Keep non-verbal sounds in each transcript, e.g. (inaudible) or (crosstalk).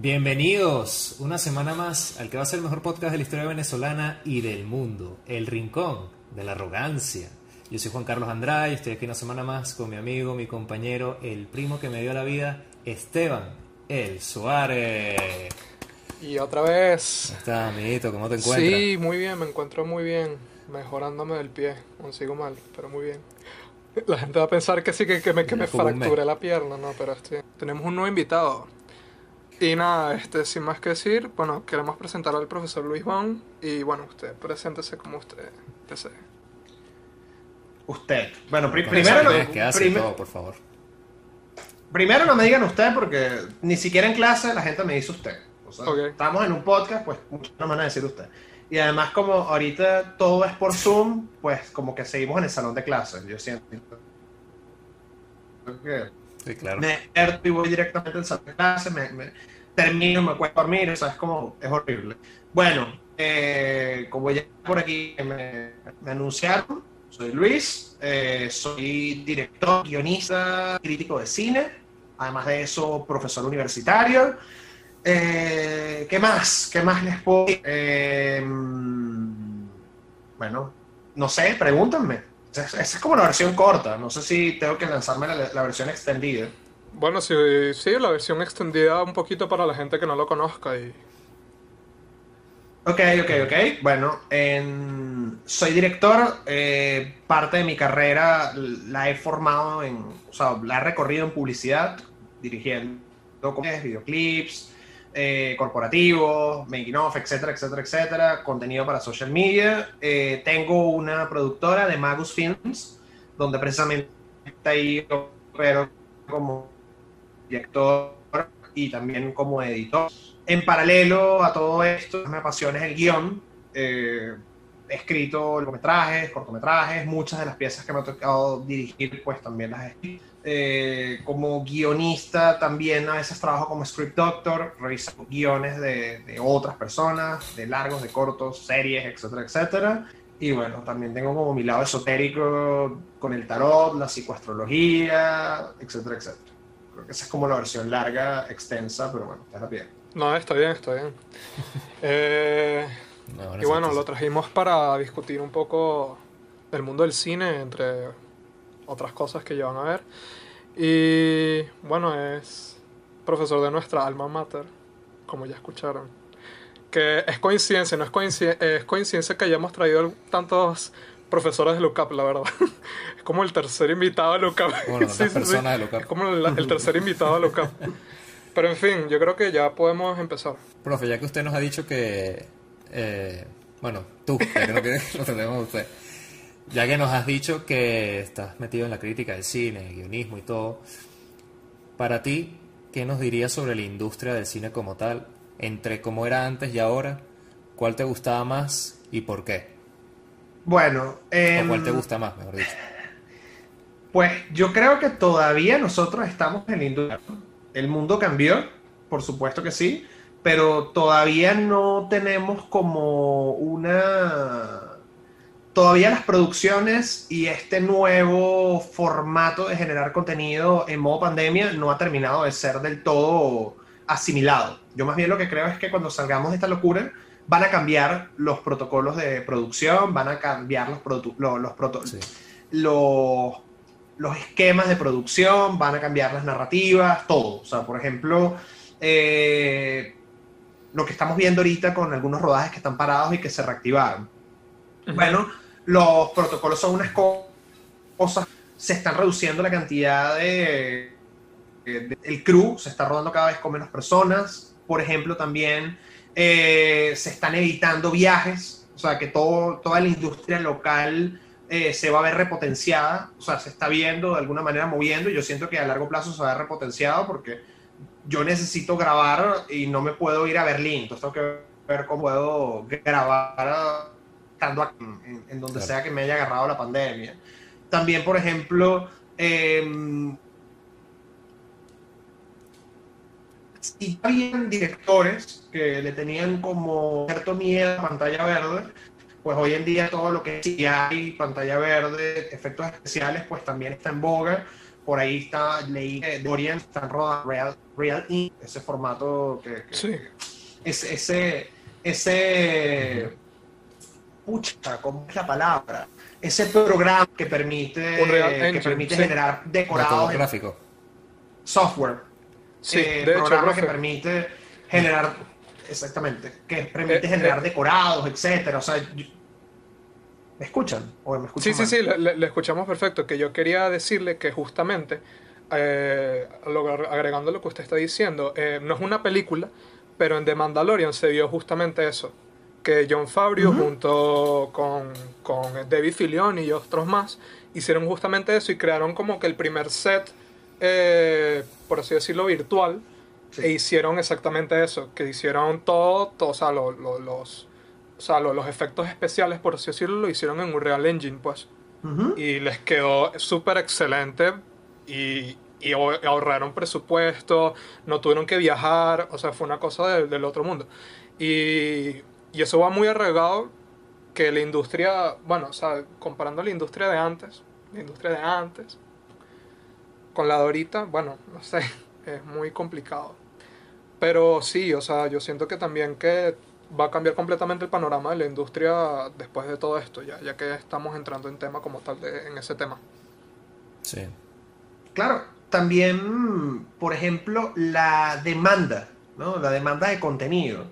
Bienvenidos una semana más al que va a ser el mejor podcast de la historia venezolana y del mundo, El Rincón de la Arrogancia. Yo soy Juan Carlos Andrade y estoy aquí una semana más con mi amigo, mi compañero, el primo que me dio la vida, Esteban El Suárez. Y otra vez. ¿Cómo estás, amiguito? ¿Cómo te encuentras? Sí, muy bien, me encuentro muy bien. Mejorándome del pie. Aún sigo mal, pero muy bien. La gente va a pensar que sí, que, que me, que fracturé la pierna, no, pero estoy... tenemos un nuevo invitado. Y nada, este, sin más que decir, bueno, queremos presentar al profesor Luis Bon. Y bueno, usted, preséntese como usted desee. Usted. Bueno, pri- primero, no, que hace prime- todo, por favor. primero no me digan usted porque ni siquiera en clase la gente me dice usted. O sea, estamos en un podcast, pues no me van a decir usted. Y además como ahorita todo es por Zoom, pues como que seguimos en el salón de clases. Yo siento que Sí, claro. me despierto y voy directamente al salón de clases, me, termino, me acuesto a dormir, o sea, es como, es horrible. Bueno, eh, como ya por aquí me, anunciaron, soy Luis, eh, soy director, guionista, crítico de cine, además de eso, profesor universitario. Eh, ¿Qué más? ¿Qué más les puedo decir? Eh, bueno, no sé, pregúntenme. Esa es como la versión corta, no sé si tengo que lanzarme la, la versión extendida. Bueno, sí, sí, la versión extendida un poquito para la gente que no lo conozca. Y Ok, ok, ok. Bueno, en- soy director. eh, parte de mi carrera la he formado en, o sea, la he recorrido en publicidad, dirigiendo videoclips, eh, corporativos, making of, etcétera, etcétera, etcétera, contenido para social media. Eh, tengo una productora de Magus Films, donde precisamente ahí opero como director y también como editor. En paralelo a todo esto, me apasiona el guion. Eh, he escrito largometrajes, cortometrajes, muchas de las piezas que me ha tocado dirigir, pues también las he escrito. Eh, como guionista también a veces trabajo como script doctor, reviso guiones de, de otras personas, de largos, de cortos, series, etcétera, etcétera. Y bueno, también tengo como mi lado esotérico con el tarot, la psicoastrología, etcétera, etcétera. Creo que esa es como la versión larga, extensa, pero bueno, está bien. no, está bien, está bien. (laughs) Eh, Y bueno, lo trajimos para discutir un poco del mundo del cine, entre otras cosas que llevan a ver. Y bueno, es profesor de nuestra alma mater, como ya escucharon. Que es coincidencia, no es coincidencia, es coincidencia que hayamos traído tantos profesores de LUCAP, la verdad. (laughs) Es como el tercer invitado de LUCAP. Bueno, (laughs) Sí, sí, sí. de local. Es como el, el tercer invitado de LUCAP. (laughs) Pero en fin, yo creo que ya podemos empezar. Profe, ya que usted nos ha dicho que. Eh, bueno, tú, ya que no quiere que (laughs) lo tratemos a usted. Ya que nos has dicho que estás metido en la crítica del cine, el guionismo y todo. Para ti, ¿qué nos dirías sobre la industria del cine como tal? Entre cómo era antes y ahora, ¿cuál te gustaba más y por qué? Bueno, ¿O em, cuál te gusta más, mejor dicho? (laughs) Pues yo creo que todavía nosotros estamos en la industria. El mundo cambió, por supuesto que sí, pero todavía no tenemos como una... Todavía las producciones y este nuevo formato de generar contenido en modo pandemia no ha terminado de ser del todo asimilado. Yo más bien lo que creo es que cuando salgamos de esta locura van a cambiar los protocolos de producción, van a cambiar los, los proto- Sí. los, los esquemas de producción, van a cambiar las narrativas, todo. O sea, por ejemplo, eh, lo que estamos viendo ahorita con algunos rodajes que están parados y que se reactivaron. Bueno, los protocolos son unas co- cosas, se están reduciendo la cantidad de, de- el crew, se está rodando cada vez con menos personas. Por ejemplo, también eh, se están evitando viajes, o sea, que todo, toda la industria local eh, se va a ver repotenciada, o sea, se está viendo de alguna manera moviendo y yo siento que a largo plazo se va a ver repotenciado porque yo necesito grabar y no me puedo ir a Berlín, entonces tengo que ver cómo puedo grabar estando aquí, en, en donde Claro. sea que me haya agarrado la pandemia. También, por ejemplo, em, si habían directores que le tenían como cierto miedo a pantalla verde, pues hoy en día todo lo que es CGI, pantalla verde, efectos especiales, pues también está en boga por ahí está, leí que Dorian están rodando Real, Real Inc., ese formato que, que- Sí. ese, ese, ese, pucha, ¿cómo es la palabra? Ese programa que permite, Unreal que Engine, permite sí. generar decorados en gráfico. software. Sí, eh, de hecho, programa que permite generar, exactamente, que permite Eh, generar eh. decorados, etcétera. O sea, yo- ¿me escuchan? ¿O me escuchan Sí, sí, mal? sí, le, le- le escuchamos perfecto. Que yo quería decirle que justamente, eh, lo- agregando lo que usted está diciendo, eh, no es una película, pero en The Mandalorian se vio justamente eso. Que John Ujú. junto con, con David Fillion y otros más hicieron justamente eso y crearon como que el primer set, eh, por así decirlo, virtual. Sí. E hicieron exactamente eso, que hicieron todo, todo o sea, lo- lo- los, o sea, lo- los efectos especiales, por así decirlo, lo hicieron en Unreal Engine, pues. Y les quedó súper excelente y, y ahor- ahorraron presupuesto, no tuvieron que viajar, o sea, fue una cosa del- del otro mundo. Y, y eso va muy arraigado que la industria, bueno, o sea, comparando la industria de antes, la industria de antes, con la de ahorita, bueno, no sé, (laughs) es muy complicado. Pero sí, o sea, yo siento que también que va a cambiar completamente el panorama de la industria después de todo esto, ya, ya que estamos entrando en tema como tal de, en ese tema. Sí. Claro, también, por ejemplo, la demanda, ¿no? La demanda de contenido.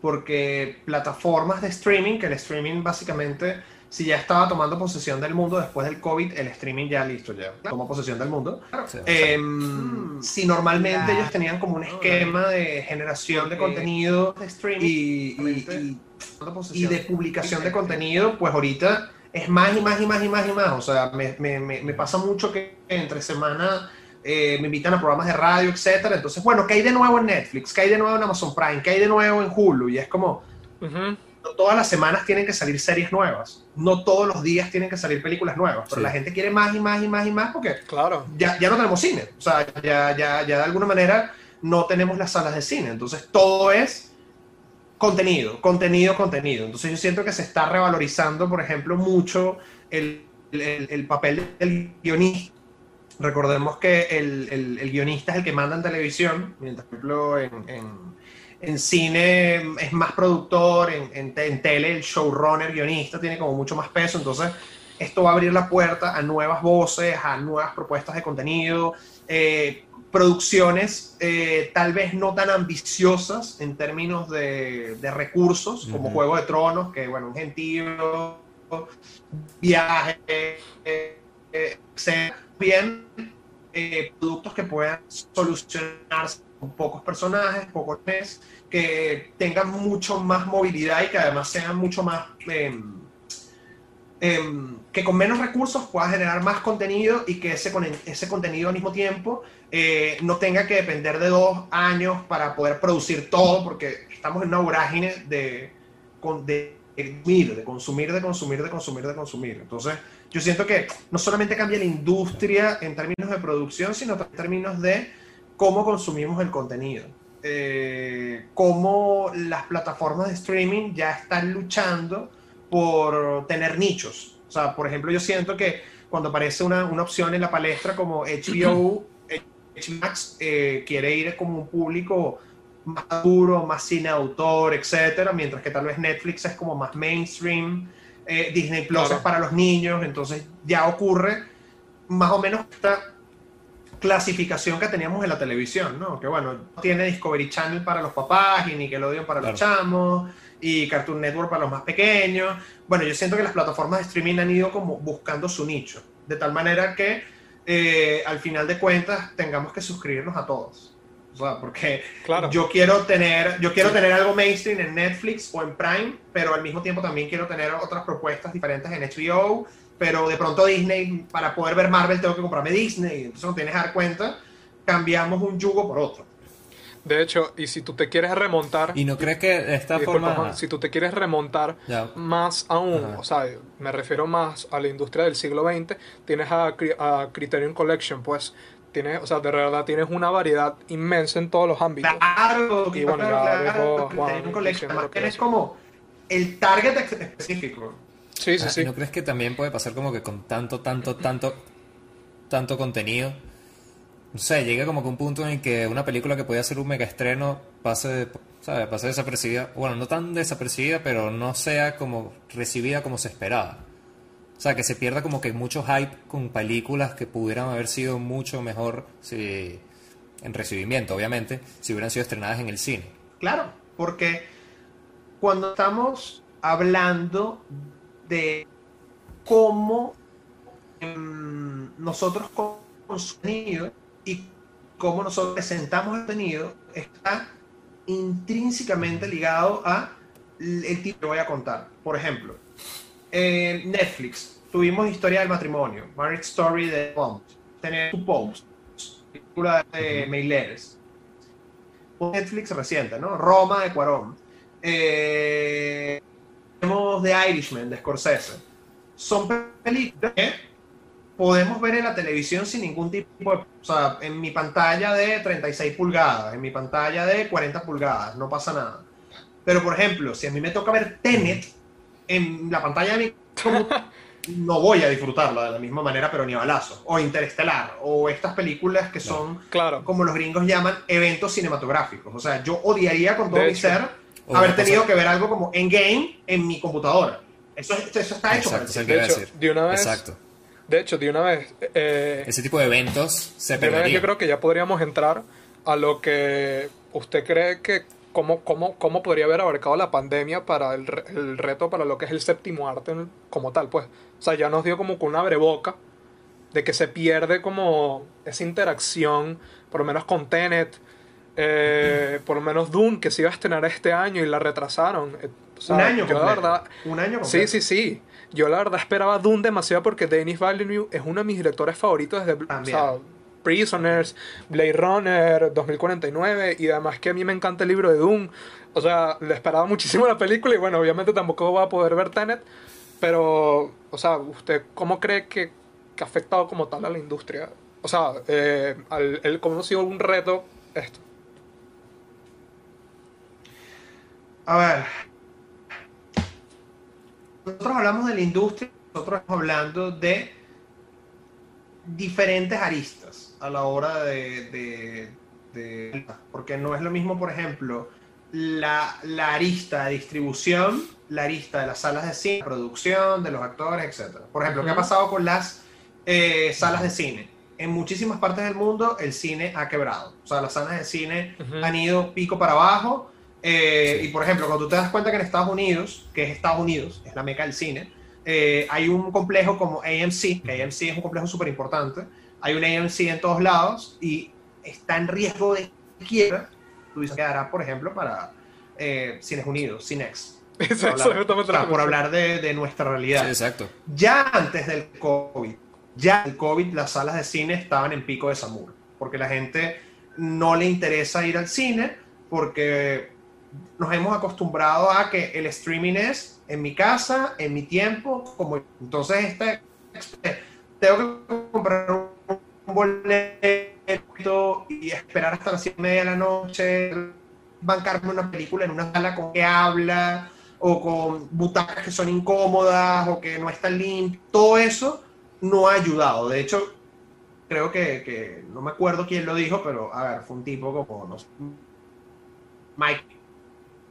Porque plataformas de streaming, que el streaming básicamente, si ya estaba tomando posesión del mundo después del COVID, el streaming ya listo, ya tomó posesión del mundo. Sí, Em, si normalmente ellos tenían como un esquema de generación de contenido de streaming y, y- y- y de publicación de contenido, pues ahorita es más y más y más y más y más. O sea, me, me- me- me pasa mucho que entre semana eh, me invitan a programas de radio, etcétera. Entonces, bueno, ¿qué hay de nuevo en Netflix? ¿Qué hay de nuevo en Amazon Prime? ¿Qué hay de nuevo en Hulu? Y es como, Ujú. No todas las semanas tienen que salir series nuevas. No todos los días tienen que salir películas nuevas. Pero Sí. la gente quiere más y más y más y más porque Claro, ya, ya no tenemos cine. O sea, ya, ya, ya de alguna manera no tenemos las salas de cine. Entonces todo es contenido, contenido, contenido. Entonces yo siento que se está revalorizando, por ejemplo, mucho el, el- el papel del guionista. Recordemos que el, el- el guionista es el que manda en televisión, mientras, por ejemplo, en, en- en cine es más productor, en, en te- en tele el showrunner, guionista, tiene como mucho más peso. Entonces, esto va a abrir la puerta a nuevas voces, a nuevas propuestas de contenido, eh, producciones eh, tal vez no tan ambiciosas en términos de, de recursos, como. Juego de Tronos, que bueno, un gentío, viaje, eh, eh, bien productos que puedan solucionarse con pocos personajes, pocos mes, que tengan mucho más movilidad y que además sean mucho más... em, em, que con menos recursos pueda generar más contenido y que ese, ese contenido al mismo tiempo eh, no tenga que depender de dos años para poder producir todo, porque estamos en una vorágine de, de de consumir, de consumir, de consumir, de consumir. Entonces, yo siento que no solamente cambia la industria en términos de producción, sino en términos de cómo consumimos el contenido. Eh, cómo las plataformas de streaming ya están luchando por tener nichos. O sea, por ejemplo, yo siento que cuando aparece una, una opción en la palestra como HBO, HBO (clears throat) Max eh, quiere ir como un público más duro, más cine autor, etcétera, mientras que tal vez Netflix es como más mainstream, eh, Disney Plus Claro. es para los niños, entonces ya ocurre más o menos esta clasificación que teníamos en la televisión, ¿no? Que bueno, no tiene Discovery Channel para los papás y Nickelodeon para los chamos y Cartoon Network para los más pequeños. Bueno, yo siento que las plataformas de streaming han ido como buscando su nicho, de tal manera que eh, al final de cuentas tengamos que suscribirnos a todos. O sea, porque claro. yo quiero tener, yo quiero tener algo mainstream en Netflix o en Prime, pero al mismo tiempo también quiero tener otras propuestas diferentes en HBO, pero de pronto Disney, para poder ver Marvel tengo que comprarme Disney, entonces no tienes que dar cuenta, cambiamos un yugo por otro. De hecho, y si tú te quieres remontar, ¿Y no crees que esta forma... Juan, si tú te quieres remontar Ya. más aún, Ajá. o sea, me refiero más a la industria del siglo XX, tienes a, a Criterion Collection, pues, tienes, o sea, de verdad tienes una variedad inmensa en todos los ámbitos. Claro, Y bueno, claro, ya claro, porque Juan tienes es. como el target específico. Sí, sí, Ah, sí. ¿y ¿No crees que también puede pasar como que con tanto, tanto, tanto, tanto contenido, no sé, llega como que un punto en que una película que podía ser un mega estreno pase, ¿sabes? pase desapercibida, bueno, no tan desapercibida, pero no sea como recibida como se esperaba. O sea, que se pierda como que mucho hype con películas que pudieran haber sido mucho mejor si, en recibimiento, obviamente, si hubieran sido estrenadas en el cine. Claro, porque cuando estamos hablando de cómo em, nosotros con sonido y cómo nosotros presentamos el contenido está intrínsecamente ligado a el tipo que voy a contar. Por ejemplo, Netflix tuvimos Historia del Matrimonio, Marriage Story de Bond, tenemos Two Popes, película de Meileres. Netflix reciente, ¿no? Roma de Cuarón. Eh, tenemos The Irishman de Scorsese. Son películas que podemos ver en la televisión sin ningún tipo de... O sea, en mi pantalla de 36 pulgadas, en mi pantalla de 40 pulgadas, no pasa nada. Pero, por ejemplo, si a mí me toca ver Tenet en la pantalla de mi (laughs) no voy a disfrutarla de la misma manera, pero ni a balazo. O Interestelar, o estas películas que son, Claro. como los gringos llaman, eventos cinematográficos. O sea, yo odiaría con todo De mi hecho. ser haber tenido cosa- que ver algo como Endgame en mi computadora. Eso, es- eso está hecho. para Exacto, eso el es lo que iba a De hecho, decir. de una vez- Exacto. De hecho, de una vez, eh, Ese tipo de eventos se de una vez perderían. yo creo que ya podríamos entrar a lo que usted cree que cómo, cómo, cómo podría haber abarcado la pandemia para el, re- el reto para lo que es el séptimo arte como tal, pues. O sea, ya nos dio como con una breboca de que se pierde como esa interacción, por lo menos con Tenet, eh, por lo menos Dune, que se iba a estrenar este año y la retrasaron. Eh, o sea, un año yo la verdad, Un año Sí, completo. sí, sí. Yo la verdad esperaba Dune demasiado porque Denis Villeneuve es uno de mis directores favoritos desde o sea, Prisoners, Blade Runner, 2049 y además que a mí me encanta el libro de Dune. O sea, le esperaba muchísimo la película y bueno, obviamente tampoco va a poder ver Tenet, pero, o sea, ¿usted cómo cree que, que ha afectado como tal a la industria? O sea, eh, al, el, ¿cómo ha sido un reto esto? A ver. Nosotros hablamos de la industria, nosotros estamos hablando de diferentes aristas a la hora de, de- de- porque no es lo mismo, por ejemplo, la, la arista de distribución, la arista de las salas de cine, producción, de los actores, etc. Por ejemplo, ¿qué ha pasado con las eh, salas de cine? En muchísimas partes del mundo el cine ha quebrado. O sea, las salas de cine han ido pico para abajo. Eh, Sí. Y por ejemplo, cuando tú te das cuenta que en Estados Unidos, que es Estados Unidos, es la meca del cine, eh, hay un complejo como AMC, que AMC es un complejo súper importante. Hay un AMC en todos lados y está en riesgo de quiebra. Tú dices, quedará, por ejemplo, para eh, Cines Unidos, Cinex. (laughs) Eso Por hablar, o sea, por hablar de, de nuestra realidad. Sí, exacto. Ya antes del COVID, ya el COVID, las salas de cine estaban en pico de Samur, porque la gente no le interesa ir al cine, porque nos hemos acostumbrado a que el streaming es en mi casa, en mi tiempo, como entonces este, tengo que comprar un boleto y esperar hasta las 7 y media de la noche, bancarme una película en una sala con que habla, o con butacas que son incómodas, o que no están limpias, todo eso no ha ayudado. De hecho, creo que, que- no me acuerdo quién lo dijo, pero a ver, fue un tipo como, no sé, Mike,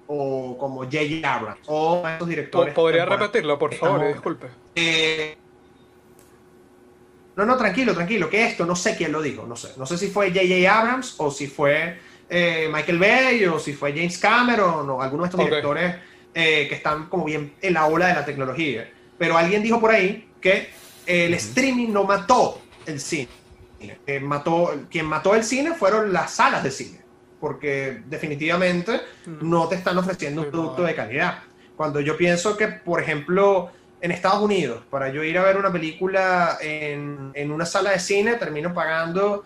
o como J.J. Abrams, o esos directores. ¿Podría repetirlo, por favor? Estamos- Disculpe. Eh, no, no, tranquilo, tranquilo, que esto no sé quién lo dijo, no sé. No sé si fue J.J. Abrams o si fue eh, Michael Bay o si fue James Cameron o alguno de estos directores eh, que están como bien en la ola de la tecnología. Pero alguien dijo por ahí que el streaming no mató el cine. Eh, mató, quien mató el cine fueron las salas de cine, porque definitivamente no te están ofreciendo un producto de calidad. Cuando yo pienso que, por ejemplo, en Estados Unidos, para yo ir a ver una película en, en una sala de cine, termino pagando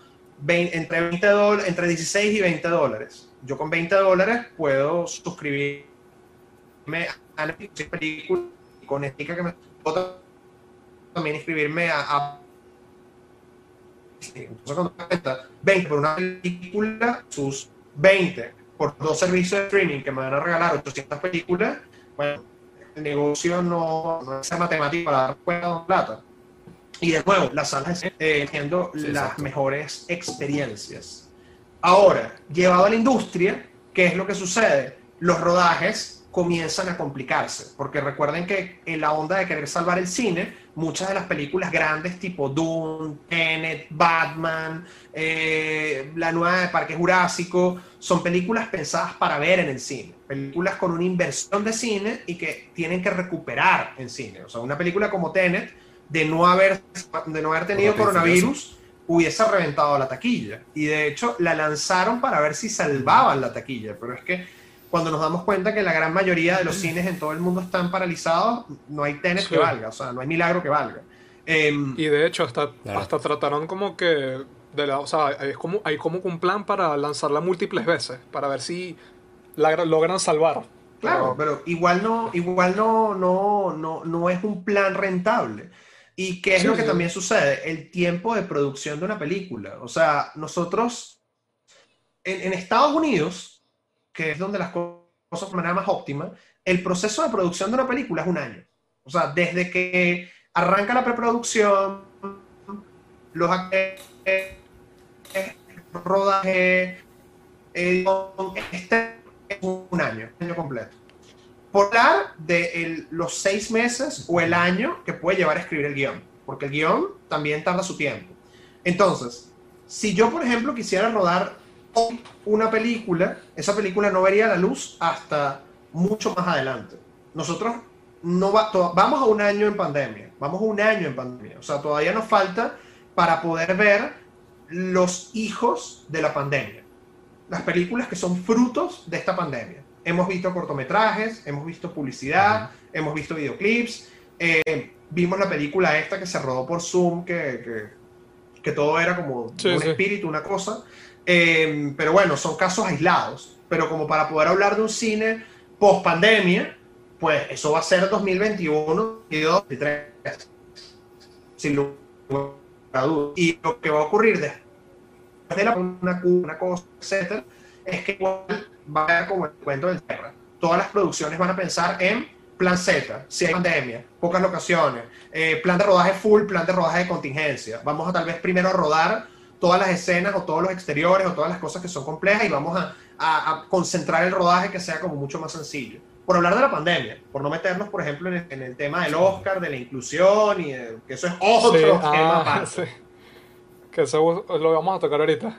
entre, 20 dol- entre 16 y 20 dólares. Yo con 20 dólares puedo suscribirme a la película y con estica que me también inscribirme a, a entonces cuando te das cuenta 20 por una película sus 20 por dos servicios de streaming que me van a regalar 800 películas bueno el negocio no, no es matemático para dar cuenta de plata Y de nuevo, las salas eh, teniendo Sí, las exacto. mejores experiencias. Ahora, llevado a la industria, ¿qué es lo que sucede? Los rodajes comienzan a complicarse, porque recuerden que en la onda de querer salvar el cine, muchas de las películas grandes tipo Dune, Tenet, Batman, eh, la nueva de Parque Jurásico, son películas pensadas para ver en el cine, películas con una inversión de cine y que tienen que recuperar en cine. O sea, una película como Tenet, de no haber, de no haber tenido coronavirus, hubiese reventado la taquilla. Y de hecho la lanzaron para ver si salvaban la taquilla, pero es que cuando nos damos cuenta que la gran mayoría de los cines en todo el mundo están paralizados, no hay Tenet Sí. que valga, o sea, no hay milagro que valga. Em, Y de hecho, hasta, Claro. hasta trataron como que. De la, o sea, hay como, hay como un plan para lanzarla múltiples veces, para ver si la, logran salvar. Claro, Pero- pero igual no, igual no, no, no, no es un plan rentable. ¿Y qué es Sí, lo que sí. también sucede? El tiempo de producción de una película. O sea, nosotros en, en Estados Unidos, que es donde las co- cosas de manera más óptima, el proceso de producción de una película es un año. O sea, desde que arranca la preproducción, los actores, rodaje, este es un año, un año completo. Por hablar de los seis meses o el año que puede llevar a escribir el guion, porque el guion también tarda su tiempo. Entonces, si yo, por ejemplo, quisiera rodar una película, esa película no vería la luz hasta mucho más adelante. Nosotros no va- to- vamos a un año en pandemia, vamos a un año en pandemia, o sea, todavía nos falta para poder ver los hijos de la pandemia, las películas que son frutos de esta pandemia. Hemos visto cortometrajes, hemos visto publicidad, hemos visto videoclips, eh, vimos la película esta que se rodó por Zoom, que, que, que todo era como Sí, un sí. espíritu, una cosa. Eh, pero bueno, son casos aislados. Pero como para poder hablar de un cine post pandemia, pues eso va a ser 2021 y 2023. Sin lugar a dudas. Y lo que va a ocurrir después de la una, una cosa, etcétera, es que igual va a haber como el cuento del tierra. Todas las producciones van a pensar en plan Z, si hay pandemia, pocas locaciones, eh, plan de rodaje full, plan de rodaje de contingencia. Vamos a tal vez primero rodar todas las escenas o todos los exteriores o todas las cosas que son complejas y vamos a, a- a concentrar el rodaje que sea como mucho más sencillo. Por hablar de la pandemia, por no meternos, por ejemplo, en el, en el tema del Oscar, de la inclusión y de- que eso es otro Sí, tema ah, aparte. sí. Que eso lo vamos a tocar ahorita.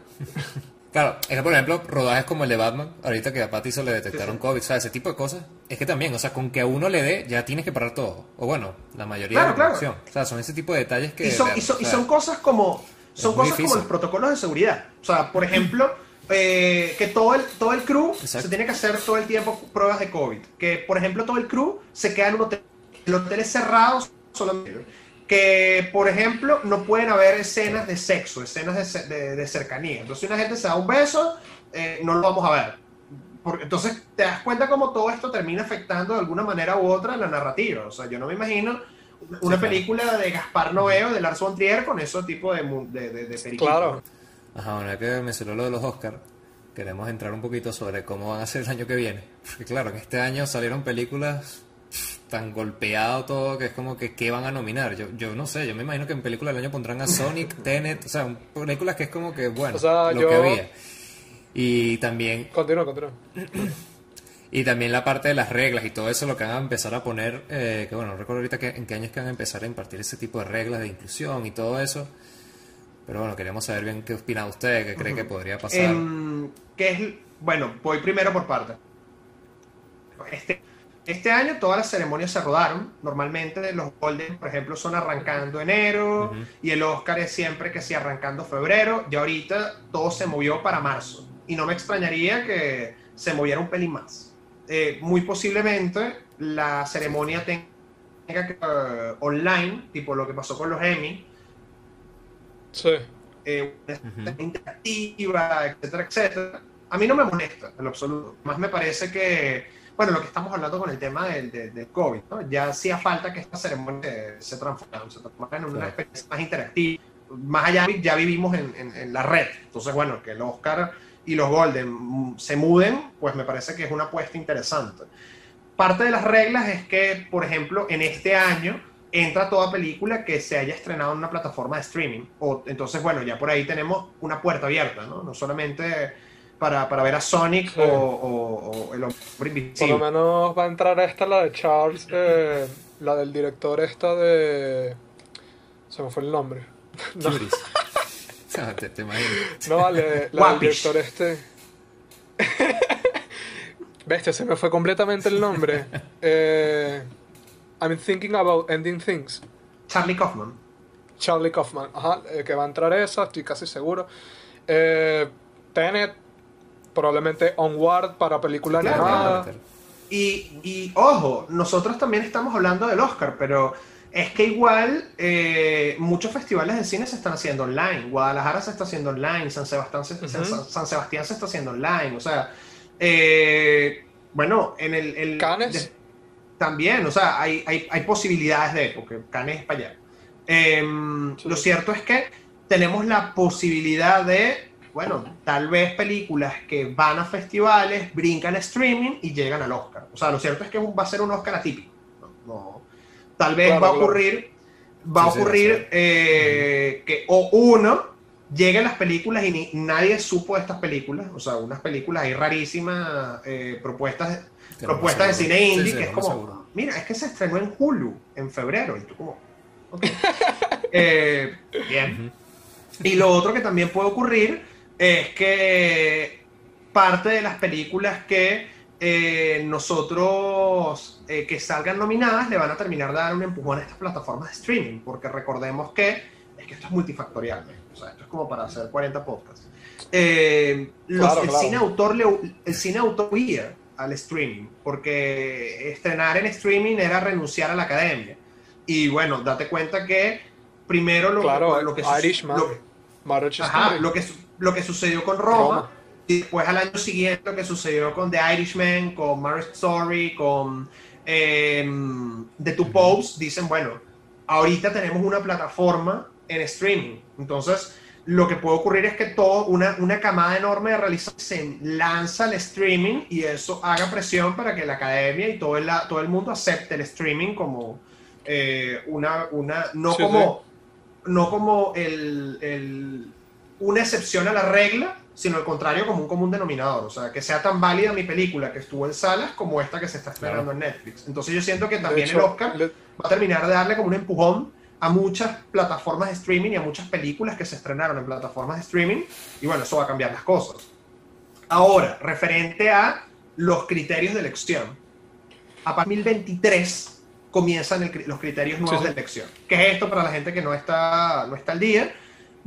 Claro, es que por ejemplo, rodajes como el de Batman, ahorita que a Patty le detectaron Sí, sí. COVID, ¿sabes? Ese tipo de cosas. Es que también, o sea, con que a uno le dé, ya tienes que parar todo. O bueno, la mayoría Claro, de la claro. producción. O sea, son ese tipo de detalles que. y son, y son- o y sea, son cosas como son cosas como difícil. los protocolos de seguridad. O sea por ejemplo (clears throat) eh, que todo el todo el crew Exacto. se tiene que hacer todo el tiempo pruebas de covid. Que por ejemplo todo el crew se queda en un hotel el hotel es cerrado solamente. Que por ejemplo no pueden haber escenas de sexo escenas de, de- de cercanía. Entonces si una gente se da un beso eh, no lo vamos a ver. Porque- entonces te das cuenta como todo esto termina afectando de alguna manera u otra la narrativa. O sea yo no me imagino una claro. película de Gaspar Noé o de Lars von Trier con ese tipo de, de, de, de. Claro. Ajá, bueno, ya que mencionó lo de los Oscars, queremos entrar un poquito sobre cómo van a ser el año que viene. Porque claro, en este año salieron películas tan golpeado todo que es como que qué van a nominar. Yo, yo no sé, yo me imagino que en película del año pondrán a Sonic, (laughs) Tenet, o sea, películas que es como que, bueno, O sea, lo yo- que había. Y también Continúa, continúa. Y también la parte de las reglas y todo eso lo que van a empezar a poner, eh, que bueno, no recuerdo ahorita que, en qué años que van a empezar a impartir ese tipo de reglas de inclusión y todo eso. Pero bueno, queríamos saber bien qué opina usted, qué cree que podría pasar. Em, que es, bueno, voy primero por parte. Este, este año todas las ceremonias se rodaron. Normalmente los Golden, por ejemplo, son arrancando enero y el Oscar es siempre que sí arrancando febrero. Y ahorita todo se movió para marzo. Y no me extrañaría que se moviera un pelín más. Eh, muy posiblemente la ceremonia tenga que eh, online, tipo lo que pasó con los Emmy, Sí. eh, Ujú. interactiva, etcétera, etcétera. A mí no me molesta en lo absoluto. Más me parece que, bueno, lo que estamos hablando con el tema del, del, del COVID, ¿no? ya hacía falta que esta ceremonia se, se transformara, se transformara en una Claro. experiencia más interactiva. Más allá, ya vivimos en, en- en la red. Entonces, bueno, que el Oscar y los Golden se muden, pues me parece que es una apuesta interesante. Parte de las reglas es que, por ejemplo, en este año entra toda película que se haya estrenado en una plataforma de streaming. O, entonces, bueno, ya por ahí tenemos una puerta abierta, ¿no? No solamente para, para ver a Sonic Sí. o, o- o el hombre Por invisible. lo menos va a entrar esta, la de Charles, eh, la del director esta de... Se me fue el nombre. (laughs) No, te, te imaginas. no vale, la del director este... Bestia, se me fue completamente el nombre. Eh, I'm thinking about ending things. Charlie Kaufman. Charlie Kaufman, ajá, eh, que va a entrar esa, estoy casi seguro. Eh, Tenet, probablemente Onward para película Claro, animada. Y, y, ojo, nosotros también estamos hablando del Oscar, pero es que igual eh, muchos festivales de cine se están haciendo online. Guadalajara se está haciendo online, San Sebastián se, Ujú. San, San Sebastián se está haciendo online. O sea, eh, bueno, en el... de- también, o sea, hay, hay, hay posibilidades de, porque Cannes es para allá. Em, Sí. Lo cierto es que tenemos la posibilidad de, bueno, tal vez películas que van a festivales, brincan a streaming y llegan al Oscar. O sea, lo cierto es que va a ser un Oscar atípico. No, no. Tal vez Claro, va a claro. ocurrir, va a Sí, ocurrir eh, que o uno lleguen las películas y ni- nadie supo de estas películas, o sea, unas películas ahí rarísimas, eh, propuestas, Que propuestas de cine indie, que es como, seguro. mira, es que se estrenó en Hulu en febrero, y tú como. (laughs) Eh, bien. Y lo otro que también puede ocurrir es que parte de las películas que eh, nosotros eh, que salgan nominadas le van a terminar de dar un empujón a estas plataformas de streaming, porque recordemos que es que esto es multifactorial, ¿no? o sea, esto es como para hacer 40 podcasts. Eh, los- Claro, el, claro. Cine autor le- el cine autor huía al streaming, porque estrenar en streaming era renunciar a la academia. Y bueno, date cuenta que primero lo, Claro, lo que su- Irishman, lo- Ajá, lo que, lo que sucedió con Roma, Roma. Y después al año siguiente lo que sucedió con The Irishman, con Marriage Story, con em, The Two Popes, dicen, bueno, ahorita tenemos una plataforma en streaming. Entonces, lo que puede ocurrir es que todo, una, una camada enorme de realizadores se lanza al streaming y eso haga presión para que la academia y todo el, todo el mundo acepte el streaming como eh, una, una, no Sí, como, no como el, el- una excepción a la regla, sino al contrario como un común denominador. O sea, que sea tan válida mi película que estuvo en salas como esta que se está estrenando en Netflix. Entonces yo siento que también hecho, el Oscar le- va a terminar de darle como un empujón a muchas plataformas de streaming y a muchas películas que se estrenaron en plataformas de streaming. Y bueno, eso va a cambiar las cosas. Ahora, referente a los criterios de elección. A partir de 2023 comienzan el los criterios nuevos Sí, sí. de elección. ¿Qué es esto para la gente que no está, no está al día?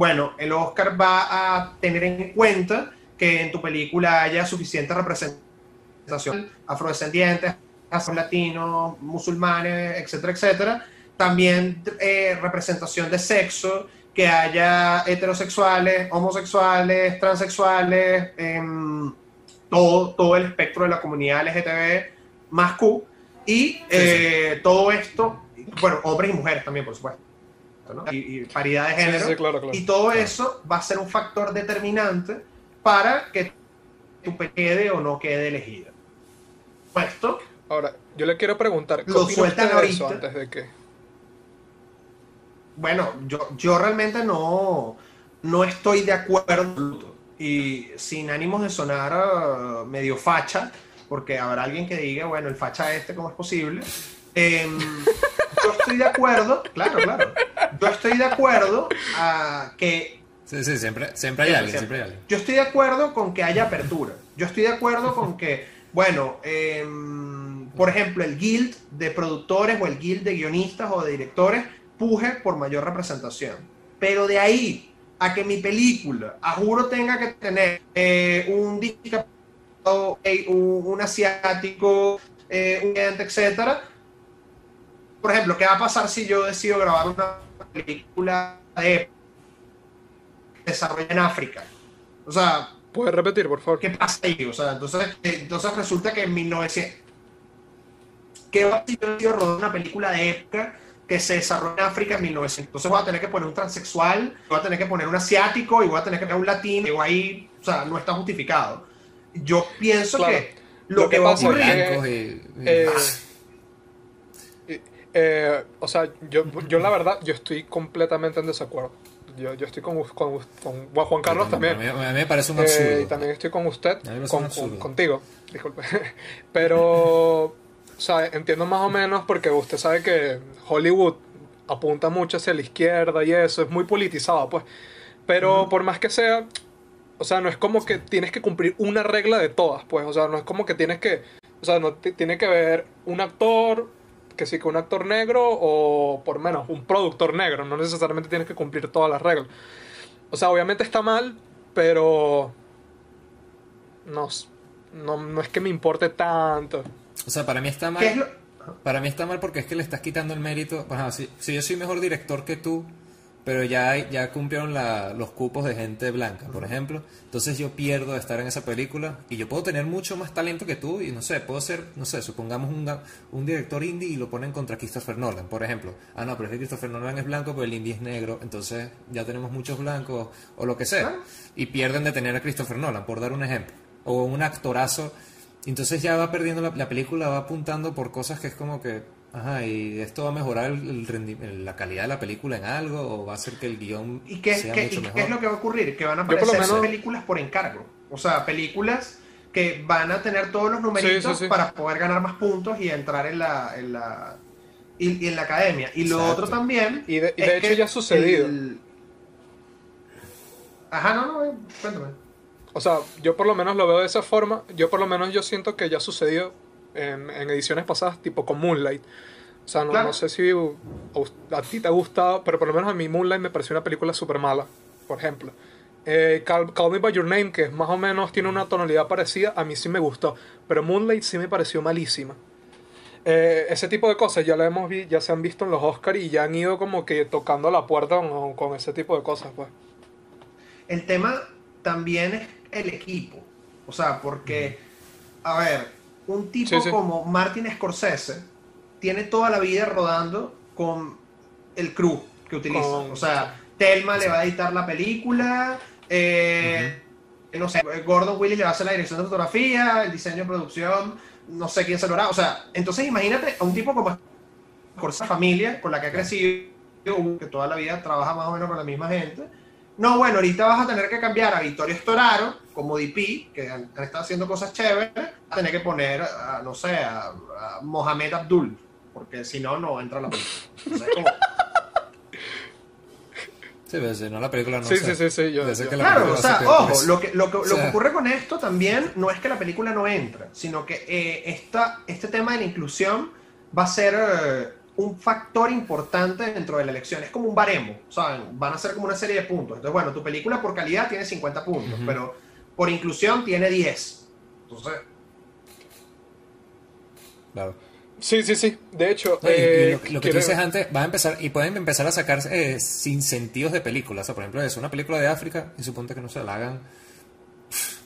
Bueno, el Oscar va a tener en cuenta que en tu película haya suficiente representación afrodescendientes, latinos, musulmanes, etcétera, etcétera. También eh, representación de sexo, que haya heterosexuales, homosexuales, transexuales, em, todo, todo el espectro de la comunidad LGTB más Q. Y eh, todo esto, bueno, hombres y mujeres también, por supuesto. ¿No? Y, y paridad de sí, género. sí, claro, claro. Y todo eso va a ser un factor determinante para que tu película quede o no quede elegida. Puesto, Ahora, yo le quiero preguntar, ¿qué Lo sueltan de eso ahorita. antes de que? bueno, yo, yo realmente no, no estoy de acuerdo y sin ánimos de sonar ah, medio facha, porque habrá alguien que diga, bueno, el facha este, ¿cómo es posible? Em, (laughs) yo estoy de acuerdo, claro, claro, yo estoy de acuerdo a que Sí, sí, siempre, siempre hay alguien, siempre. hay alguien. Yo estoy de acuerdo con que haya apertura. Yo estoy de acuerdo con que, bueno, em, por ejemplo, el guild de productores o el guild de guionistas o de directores puje por mayor representación. Pero de ahí a que mi película, a juro, tenga que tener eh, un discapacitado, eh, un, un asiático, eh, un etcétera. Por ejemplo, ¿qué va a pasar si yo decido grabar una película de desarrollo en África? O sea, ¿Puedes repetir, por favor? ¿qué pasa ahí? O sea, entonces, entonces resulta que en 1900... ¿Qué va si yo decido rodar una película de época que se desarrolla en África en 1900? Entonces voy a tener que poner un transexual, voy a tener que poner un asiático y voy a tener que poner un latino, y ahí, o sea, no está justificado. Yo pienso Claro. que lo, Lo que, va a ocurrir... Eh, Eh, o sea, yo, yo la verdad, yo estoy completamente en desacuerdo. Yo, yo estoy con, con, con Juan Carlos también. A mí, a mí me parece un Eh, absurdo. y también estoy con usted, con, contigo, disculpe. (laughs) Pero, o sea, entiendo más o menos porque usted sabe que Hollywood apunta mucho hacia la izquierda y eso, es muy politizado, pues. Pero por más que sea, o sea, no es como que tienes que cumplir una regla de todas, pues. O sea, no es como que tienes que, o sea, no ti- tiene que ver un actor, que sí que un actor negro o por menos un productor negro, no necesariamente tienes que cumplir todas las reglas. O sea, obviamente está mal, pero no, no, no es que me importe tanto. O sea, para mí está mal. ¿Qué es lo- Para mí está mal porque es que le estás quitando el mérito. Si yo soy mejor director que tú, pero ya, hay- ya cumplieron la- los cupos de gente blanca, por ejemplo, entonces yo pierdo de estar en esa película y yo puedo tener mucho más talento que tú y no sé, puedo ser, no sé, supongamos un, un director indie y lo ponen contra Christopher Nolan, por ejemplo. Ah, no, pero es que Christopher Nolan es blanco, pero el indie es negro, entonces ya tenemos muchos blancos o lo que sea. Y pierden de tener a Christopher Nolan, por dar un ejemplo. O un actorazo entonces ya va perdiendo la, la película, va apuntando por cosas que es como que, ajá, y esto va a mejorar el, el la calidad de la película en algo o va a hacer que el guion ¿Y qué, sea qué- mucho y mejor. qué es lo que va a ocurrir? Que van a Yo por lo aparecer menos- películas por encargo. O sea, películas que van a tener todos los numeritos Sí, sí, sí. para poder ganar más puntos y entrar en la, en la, y, y en la academia. Y lo Exacto. otro también. Y de, y es de hecho que ya ha sucedido. el- Ajá, no, no, cuéntame. O sea, yo por lo menos lo veo de esa forma. Yo por lo menos yo siento que ya ha sucedido en, en ediciones pasadas, tipo con Moonlight. O sea, no, Claro. no sé si a, ti te ha gustado, pero por lo menos a mí Moonlight me pareció una película súper mala, por ejemplo. Eh, Call, Call Me By Your Name, que más o menos tiene una tonalidad parecida, a mí sí me gustó. Pero Moonlight sí me pareció malísima. Eh, ese tipo de cosas ya la hemos vi, ya se han visto en los Oscars y ya han ido como que tocando la puerta con, con ese tipo de cosas, pues. El tema también es el equipo. O sea, porque, a ver, un tipo Sí, sí. como Martin Scorsese tiene toda la vida rodando con el crew que utiliza. Con- o sea, Telma le va a editar la película, eh, no sé, Gordon Willis le va a hacer la dirección de fotografía, el diseño de producción, no sé quién se lo hará. O sea, entonces imagínate a un tipo como Scorsese, familia con la que ha crecido, que toda la vida trabaja más o menos con la misma gente. No, bueno, ahorita vas a tener que cambiar a Vittorio Storaro como DP, que han, han estado haciendo cosas chéveres, tener que poner, a, no sé, a, a Mohamed Abdul, porque si no, no entra la película. O sea, es como- Sí, pero si no la película no Sí, sé. sí, sí, sí, yo- yo- que la Claro, o sea ojo, lo que, lo, que, lo O sea- que ocurre con esto también no es que la película no entra, sino que eh, esta, este tema de la inclusión va a ser eh, un factor importante dentro de la elección. Es como un baremo, ¿saben? Van a ser como una serie de puntos. Entonces, bueno, tu película por calidad tiene 50 puntos, Ujú. pero por inclusión tiene 10. Entonces, Claro. Sí, sí, sí. De hecho, No, y- y eh, lo, lo que tú dices antes, va a empezar, y pueden empezar a sacar eh, sin sentidos de películas. O sea, por ejemplo, es una película de África y suponte que no se la hagan,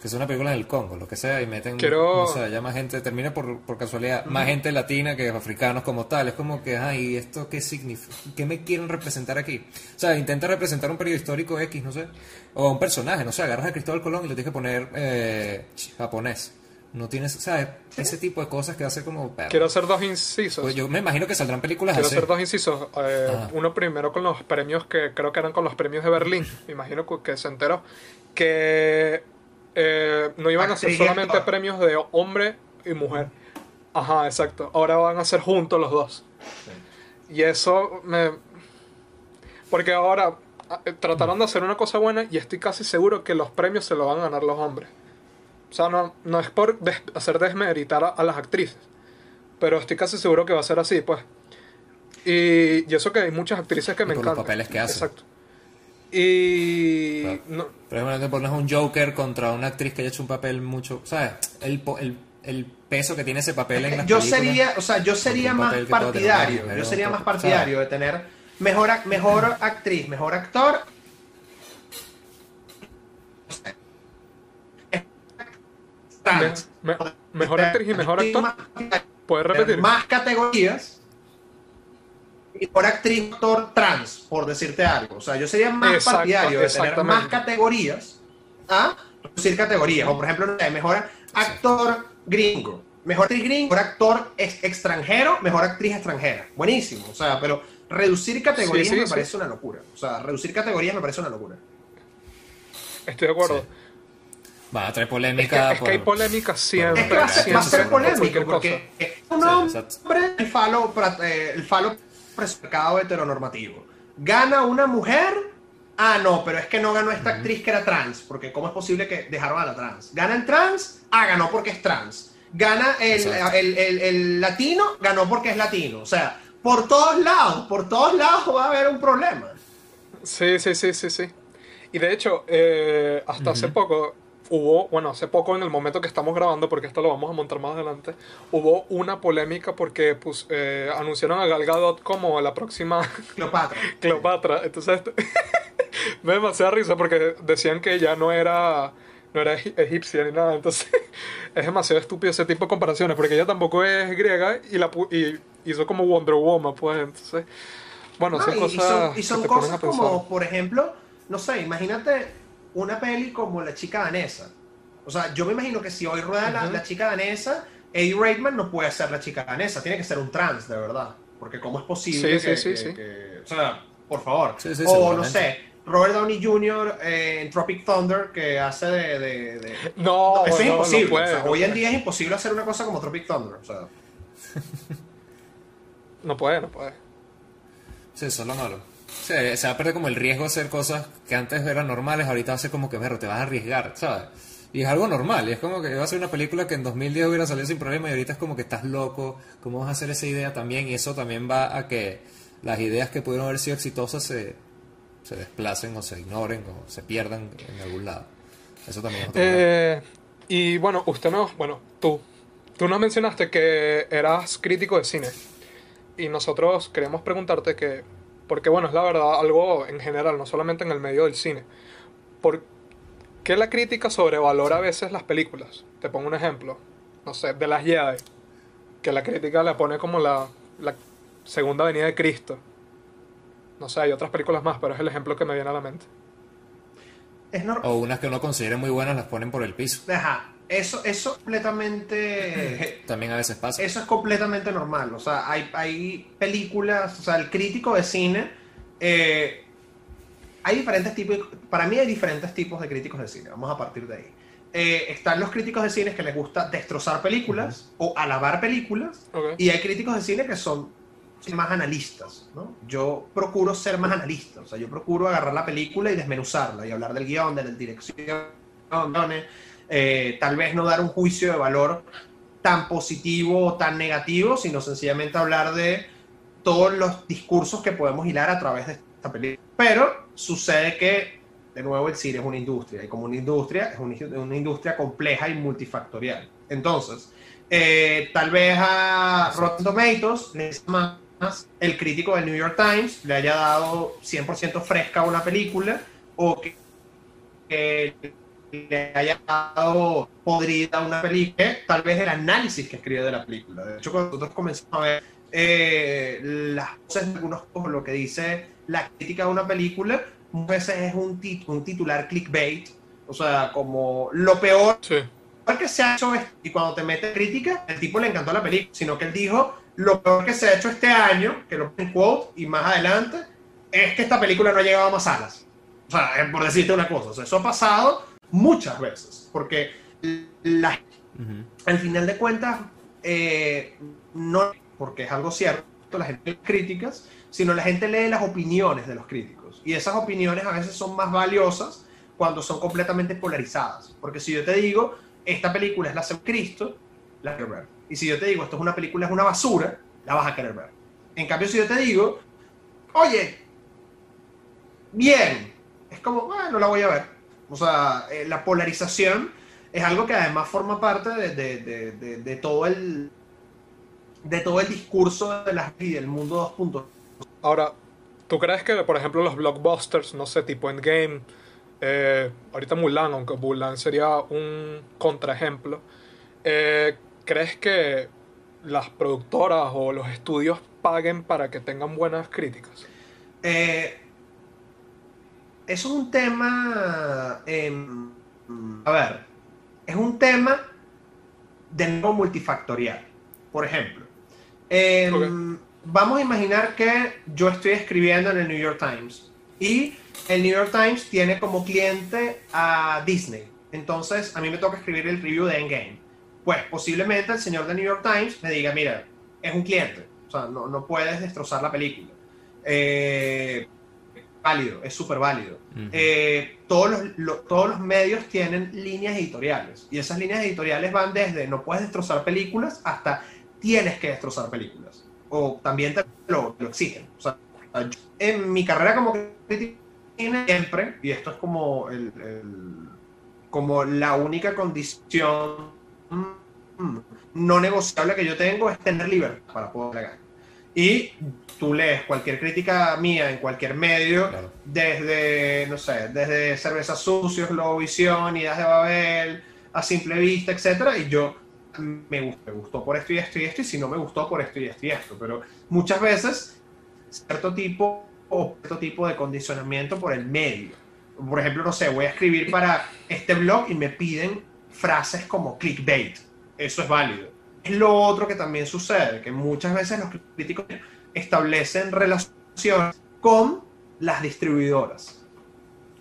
que es una película en el Congo, lo que sea, y meten, Quiero- no sé, ya más gente, termina por, por casualidad, más gente latina que africanos como tal. Es como que, ay, ¿esto qué significa? ¿Qué me quieren representar aquí? O sea, intenta representar un periodo histórico X, no sé, o un personaje, no sé, agarras a Cristóbal Colón y le tienes que poner eh, japonés. No tienes, ¿sabes? Ese tipo de cosas que va a ser como... quiero hacer dos incisos. Pues yo me imagino que saldrán películas Quiero así. hacer dos incisos. Eh, Ajá. uno primero con los premios que creo que eran con los premios de Berlín. Me imagino que- se enteró que eh, no iban a ser solamente premios de hombre y mujer. Ajá, exacto. Ahora van a ser juntos los dos. Y eso me... Porque ahora eh, trataron de hacer una cosa buena y estoy casi seguro que los premios se los van a ganar los hombres. O sea, no, no es por des- hacer desmeritar a, a las actrices. Pero estoy casi seguro que va a ser así, pues. Y, y eso que hay muchas actrices que Y me por los encantan. papeles que hacen. Exacto. Y... Claro. no- Por ejemplo, te pones un Joker contra una actriz que haya hecho un papel mucho, ¿sabes? El, po- el, el peso que tiene ese papel en las yo sería, o sea, yo sería más partidario, yo sería más ¿sabes? partidario de tener mejor, mejor actriz, mejor actor. Me- me- mejor actriz y mejor actor. Más- ¿Puedes repetir? Más categorías. Y por actriz, actor trans, por decirte algo. O sea, yo sería más Exacto, partidario de tener más categorías a reducir categorías. O por ejemplo, mejor actor gringo. mejor actriz gringa, mejor actor ex- extranjero, mejor actriz extranjera. Buenísimo. O sea, pero reducir categorías Sí, sí, me sí. parece una locura. O sea, reducir categorías me parece una locura. Estoy de acuerdo. Va a traer Es que, polémica. es que hay polémica siempre. Es que va a ser, va a ser siempre, por polémico cualquier porque es un hombre, el falo, eh, el falo prescado heteronormativo. Gana una mujer. Ah, no, pero es que no ganó esta actriz que era trans, porque ¿cómo es posible que dejaron a la trans? Gana el trans, ah, ganó porque es trans. Gana el- el- el latino, ganó porque es latino. O sea, por todos lados, por todos lados va a haber un problema. Sí, sí, sí, sí, sí. Y de hecho, eh, hasta hace poco hubo, bueno, hace poco en el momento que estamos grabando, porque esto lo vamos a montar más adelante, hubo una polémica porque pues, eh, anunciaron a Gal Gadot como la próxima (laughs) Cleopatra. Cleopatra. Entonces, (laughs) me da demasiada risa porque decían que ella no era, no era egi- egipcia ni nada. Entonces, (laughs) es demasiado estúpido ese tipo de comparaciones porque ella tampoco es griega y, la, y hizo como Wonder Woman, pues. Entonces, bueno, No, son y- y cosas, son, y son te ponen cosas como, por ejemplo, no sé, imagínate una peli como La chica danesa. O sea, yo me imagino que si hoy rueda la, chica danesa, Eddie Redmayne no puede ser la chica danesa, tiene que ser un trans, de verdad. Porque ¿cómo es posible Sí, que, sí, sí, que- sí. que- O sea, por favor. Sí, sí, o no sé, Robert Downey Jr. eh, en Tropic Thunder que hace de... de- de- No, No, eso es no, no imposible. puede, o sea, no hoy en día es imposible hacer una cosa como Tropic Thunder. O sea, (laughs) No puede, no puede. Sí, eso es lo malo. Sí, se va a perder como el riesgo de hacer cosas que antes eran normales, ahorita va a ser como que, perro, te vas a arriesgar, ¿sabes? Y es algo normal, y es como que iba a ser una película que en 2010 hubiera salido sin problema y ahorita es como que estás loco, ¿cómo vas a hacer esa idea también? Y eso también va a que las ideas que pudieron haber sido exitosas se, se desplacen o se ignoren o se pierdan en algún lado. Eso también es otro. Eh, y bueno, usted nos, bueno, tú, tú nos mencionaste que eras crítico de cine. Y nosotros queremos preguntarte que, porque bueno, es la verdad algo en general, no solamente en el medio del cine. ¿Por qué la crítica sobrevalora a veces las películas? Te pongo un ejemplo, no sé, de las Jedi, que la crítica le pone como la, la segunda venida de Cristo. No sé, hay otras películas más, pero es el ejemplo que me viene a la mente. es normal. O unas que uno considere muy buenas las ponen por el piso. Ajá, eso, eso completamente... (laughs) También a veces pasa. Eso es completamente normal. O sea, hay, hay películas, o sea, el crítico de cine. eh, hay diferentes tipos, para mí hay diferentes tipos de críticos de cine. Vamos a partir de ahí. Eh, están los críticos de cine que les gusta destrozar películas o alabar películas. Ok. Y hay críticos de cine que son más analistas, ¿no? Yo procuro ser más analista, o sea, yo procuro agarrar la película y desmenuzarla y hablar del guion, de la dirección, eh, tal vez no dar un juicio de valor tan positivo o tan negativo, sino sencillamente hablar de todos los discursos que podemos hilar a través de esta película. Pero sucede que, de nuevo, el cine es una industria, y como una industria, es una, industria compleja y multifactorial. Entonces, eh, tal vez a Rotten Tomatoes el crítico del New York Times le haya dado 100% fresca a una película o que le haya dado podrida una película, tal vez el análisis que escribe de la película. De hecho, cuando nosotros comenzamos a ver eh, las cosas de algunos lo que dice la crítica de una película, muchas veces es un, tit un titular clickbait, o sea, como lo peor Sí. que se ha hecho es, y cuando te mete crítica, el tipo le encantó la película, sino que él dijo, lo peor que se ha hecho este año, que lo en quote, y más adelante, es que esta película no ha llegado a más salas. O sea, por decirte una cosa, o sea, eso ha pasado muchas veces, porque la, Ujú. al final de cuentas, eh, no porque es algo cierto, la gente lee críticas, sino la gente lee las opiniones de los críticos. Y esas opiniones a veces son más valiosas cuando son completamente polarizadas. Porque si yo te digo, esta película es la de Cristo, la quiero ver. Y si yo te digo, esto es una película, es una basura, la vas a querer ver. En cambio, si yo te digo, oye, bien, es como, bueno, no la voy a ver. O sea, eh, la polarización es algo que además forma parte de, de- de- de- todo el de todo el discurso de la, y del mundo 2.0. Ahora, ¿tú crees que, por ejemplo, los blockbusters, no sé, tipo Endgame, eh, ahorita Mulan, aunque Mulan sería un contraejemplo, eh, ¿crees que las productoras o los estudios paguen para que tengan buenas críticas? Eh, es un tema. em, a ver, es un tema de nuevo multifactorial. Por ejemplo, em, vamos a imaginar que yo estoy escribiendo en el New York Times y el New York Times tiene como cliente a Disney. Entonces, a mí me toca escribir el review de Endgame. Pues posiblemente el señor de New York Times me diga, mira, es un cliente, o sea, no, no puedes destrozar la película. Eh, válido, es súper válido. Eh, todos, los, todos los medios tienen líneas editoriales y esas líneas editoriales van desde no puedes destrozar películas hasta tienes que destrozar películas o también te lo, exigen. O sea, en mi carrera como crítico siempre, y esto es como, el, como la única condición no negociable que yo tengo es tener libertad para poder legar. Y tú lees cualquier crítica mía en cualquier medio, desde, no sé, desde Cervezas Sucios, Globovisión, Ideas de Babel, A Simple Vista, etcétera, y yo me gustó, me gustó por esto y esto y esto, y si no me gustó por esto y esto y esto. Pero muchas veces, cierto tipo o cierto tipo de condicionamiento por el medio. Por ejemplo, no sé, voy a escribir para este blog y me piden frases como clickbait. Eso es válido. Es lo otro que también sucede, que muchas veces los críticos establecen relaciones con las distribuidoras.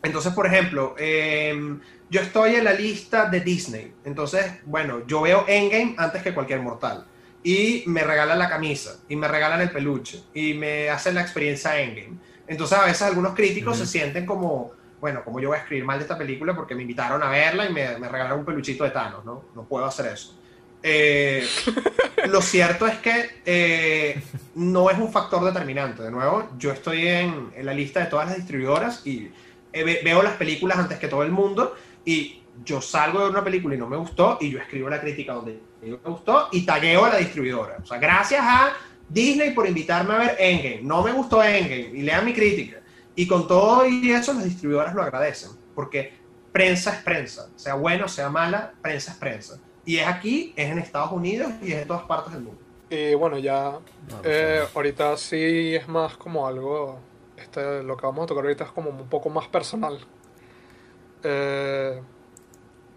Entonces, por ejemplo, em, yo estoy en la lista de Disney. Entonces, bueno, yo veo Endgame antes que cualquier mortal. Y me regalan la camisa, y me regalan el peluche, y me hacen la experiencia Endgame. Entonces, a veces algunos críticos se sienten como, bueno, como yo voy a escribir mal de esta película porque me invitaron a verla y me, me regalaron un peluchito de Thanos, ¿no? No puedo hacer eso. Eh, lo cierto es que eh, no es un factor determinante. De nuevo, yo estoy en, la lista de todas las distribuidoras y eh, veo las películas antes que todo el mundo y yo salgo de una película y no me gustó y yo escribo la crítica donde me gustó y tagueo a la distribuidora. O sea, gracias a Disney por invitarme a ver Endgame. No me gustó Endgame y lean mi crítica. Y con todo y eso las distribuidoras lo agradecen porque prensa es prensa. Sea buena o sea mala, prensa es prensa. Y es aquí, es en Estados Unidos y es en todas partes del mundo. Y bueno, ya eh, ahorita sí es más como algo, este, lo que vamos a tocar ahorita es como un poco más personal. Eh,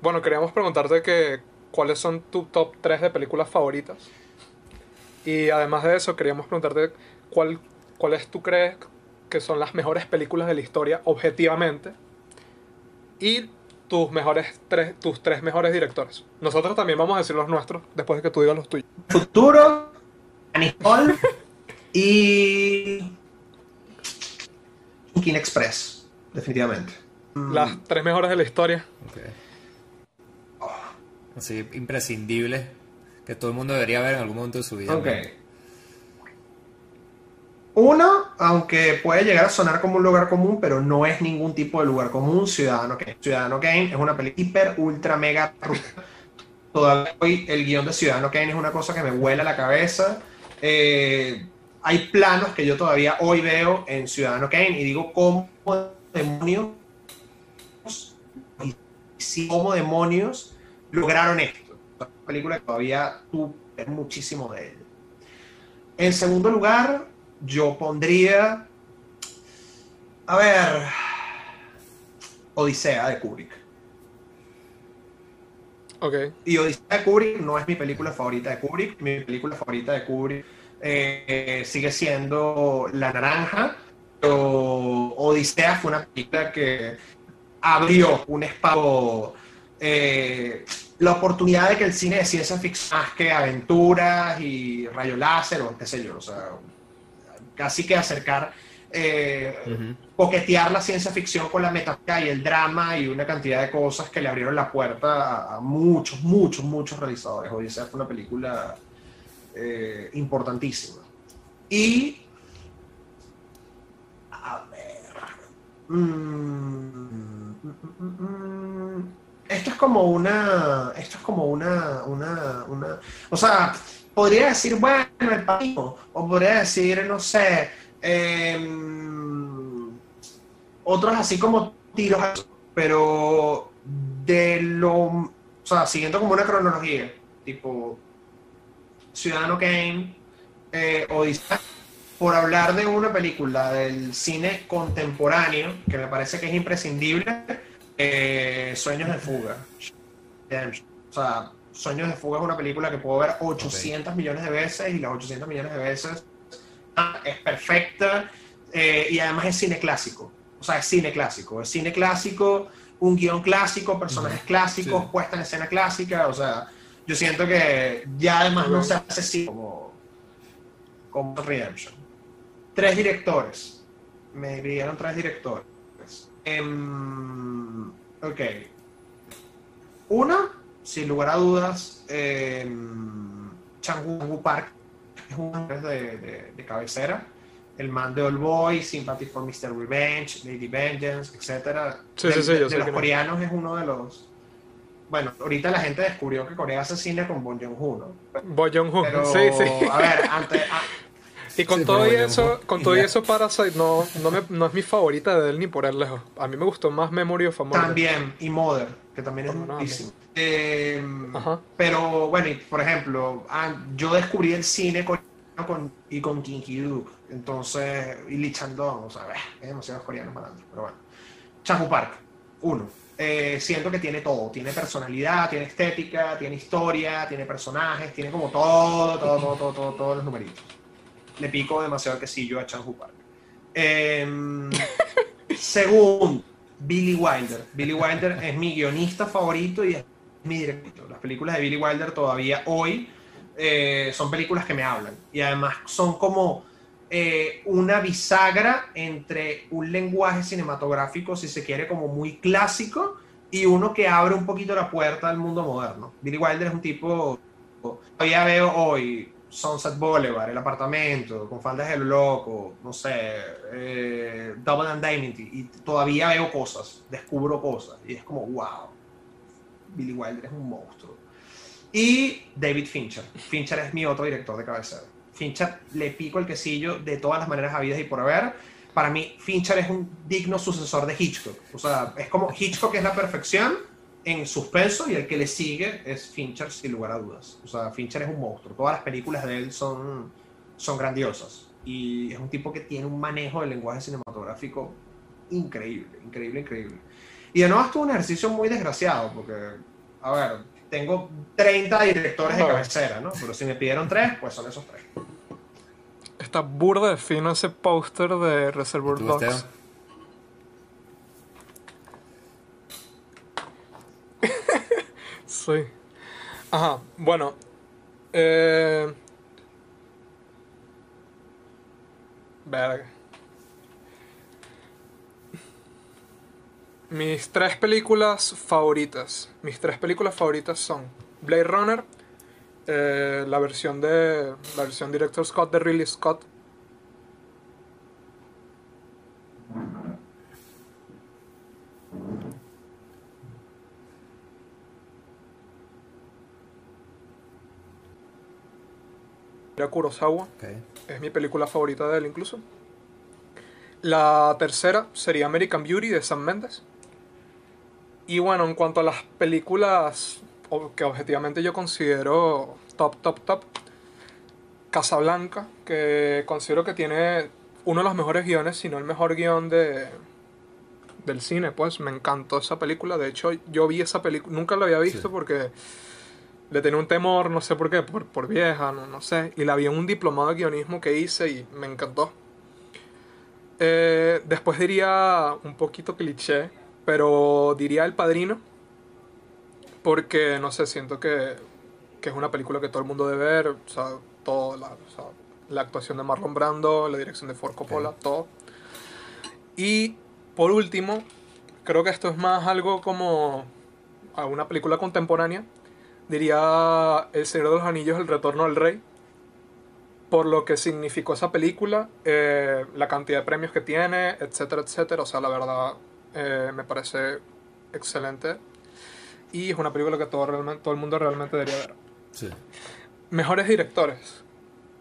bueno, queríamos preguntarte que, cuáles son tu top 3 de películas favoritas. Y además de eso, queríamos preguntarte cuál, cuáles tú crees que son las mejores películas de la historia objetivamente. Y tus mejores tres, tus tres mejores directores. Nosotros también vamos a decir los nuestros después de que tú digas los tuyos. Futuro, Nicole y King Express, definitivamente. Las tres mejores de la historia. Así, imprescindible. Que todo el mundo debería ver en algún momento de su vida. Uno, aunque puede llegar a sonar como un lugar común, pero no es ningún tipo de lugar común, Ciudadano Kane. Ciudadano Kane es una película hiper, ultra, mega Todavía hoy el guion de Ciudadano Kane es una cosa que me vuela la cabeza. Eh, hay planos que yo todavía hoy veo en Ciudadano Kane y digo, ¿cómo demonios? ¿cómo demonios lograron esto? Una película que todavía tú ves muchísimo de él. En segundo lugar, yo pondría. A ver. Odisea de Kubrick. Ok. Y Odisea de Kubrick no es mi película favorita de Kubrick. Mi película favorita de Kubrick eh, sigue siendo La Naranja. Pero Odisea fue una película que abrió un espacio. Eh, la oportunidad de que el cine de ciencia ficción más que aventuras y rayo láser o qué sé yo, o sea, casi que acercar, eh, coquetear la ciencia ficción con la metafísica y el drama y una cantidad de cosas que le abrieron la puerta a, muchos, muchos, muchos realizadores. Odisea fue una película eh, importantísima. Y. A ver. Mm, mm, mm, esto es como una. Esto es como una. una, una o sea podría decir, bueno, el país, o podría decir, no sé, em, otros así como tiros, pero de lo, o sea, siguiendo como una cronología, tipo Ciudadano Kane, eh, Odisea, por hablar de una película del cine contemporáneo, que me parece que es imprescindible, eh, Sueños de Fuga. O sea, Sueños de Fuga es una película que puedo ver 800 millones de veces y las 800 millones de veces ah, es perfecta eh, y además es cine clásico. O sea, es cine clásico. Es cine clásico, un guion clásico, personajes clásicos, Sí. puesta en escena clásica. O sea, yo siento que ya además no se hace así como, como Redemption. Tres directores. Me dieron tres directores. Em, ok. Una, sin lugar a dudas, eh, Park es un hombre de, de- de cabecera. El man de All Boy, Sympathy for Mr. Revenge, Lady Vengeance, etc. Sí, de, sí, sí, de- yo de los coreanos es uno de los... Bueno, ahorita la gente descubrió que Corea hace cine con Bong Joon-ho, ¿no? Pero, Sí, sí. a ver, (laughs) antes... ah, Y con Sí, todo y eso, con todo y eso Parasite no, no, me- no es mi favorita de él ni por el lejos. A mí me gustó más Memory of a Murder. También, y Mother, que también es Perdóname. muchísimo. Eh, pero bueno, y, por ejemplo, ah, yo descubrí el cine coreano con, y con Kim Ki-duk, entonces, y Lee Chandong, o sea, eh, es demasiados coreanos para adentro, pero bueno. Changu Park, uno. Eh, siento que tiene todo, tiene personalidad, tiene estética, tiene historia, tiene personajes, tiene como todo, todo, todo, todo, todo, todos los numeritos. Le pico demasiado quesillo a Changu Park. Em, (laughs) Segundo, Billy Wilder. Billy Wilder es mi guionista favorito y es mi director. Las películas de Billy Wilder todavía hoy eh, son películas que me hablan. Y además son como eh, una bisagra entre un lenguaje cinematográfico, si se quiere, como muy clásico y uno que abre un poquito la puerta al mundo moderno. Billy Wilder es un tipo, todavía veo hoy Sunset Boulevard, El Apartamento, Con Faldas de lo Loco, no sé, eh, Double Indemnity, y todavía veo cosas, descubro cosas, y es como, wow, Billy Wilder es un monstruo. Y David Fincher. Fincher es mi otro director de cabecera. Fincher le pico el quesillo de todas las maneras habidas y por haber. Para mí, Fincher es un digno sucesor de Hitchcock. O sea, es como Hitchcock es la perfección en suspenso y el que le sigue es Fincher sin lugar a dudas. O sea, Fincher es un monstruo. Todas las películas de él son, son grandiosas. Y es un tipo que tiene un manejo del lenguaje cinematográfico increíble, increíble, increíble. Y de nuevo estuvo un ejercicio muy desgraciado porque, a ver, tengo 30 directores de cabecera, ¿no? Pero si me pidieron tres, pues son esos tres. Está burda de fino ese póster de Reservoir ¿Tú, Dogs. Sí. Ajá, bueno. Eh... Verga. Mis tres películas favoritas. Mis tres películas favoritas son Blade Runner, eh, la versión de la versión Director Scott de Ridley Scott. Kurosawa. Es mi película favorita de él incluso. La tercera sería American Beauty de Sam Mendes. Y bueno, en cuanto a las películas que objetivamente yo considero top, top, top. Casablanca, que considero que tiene uno de los mejores guiones, si no el mejor guion de, del cine, pues me encantó esa película. De hecho, yo vi esa película, nunca la había visto Sí. porque le tenía un temor, no sé por qué, por, por vieja, no, no sé. Y la vi en un diplomado de guionismo que hice y me encantó. Eh, después diría un poquito cliché, pero diría El Padrino. Porque, no sé, siento que, que es una película que todo el mundo debe ver. O sea, todo, la, o sea, la actuación de Marlon Brando, la dirección de Ford Coppola, todo. Y por último, creo que esto es más algo como a una película contemporánea. Diría El Señor de los Anillos, El Retorno del Rey. Por lo que significó esa película, eh, la cantidad de premios que tiene, etcétera, etcétera. O sea, la verdad eh, me parece excelente. Y es una película que todo, realmente, todo el mundo realmente debería ver. Sí. Mejores directores.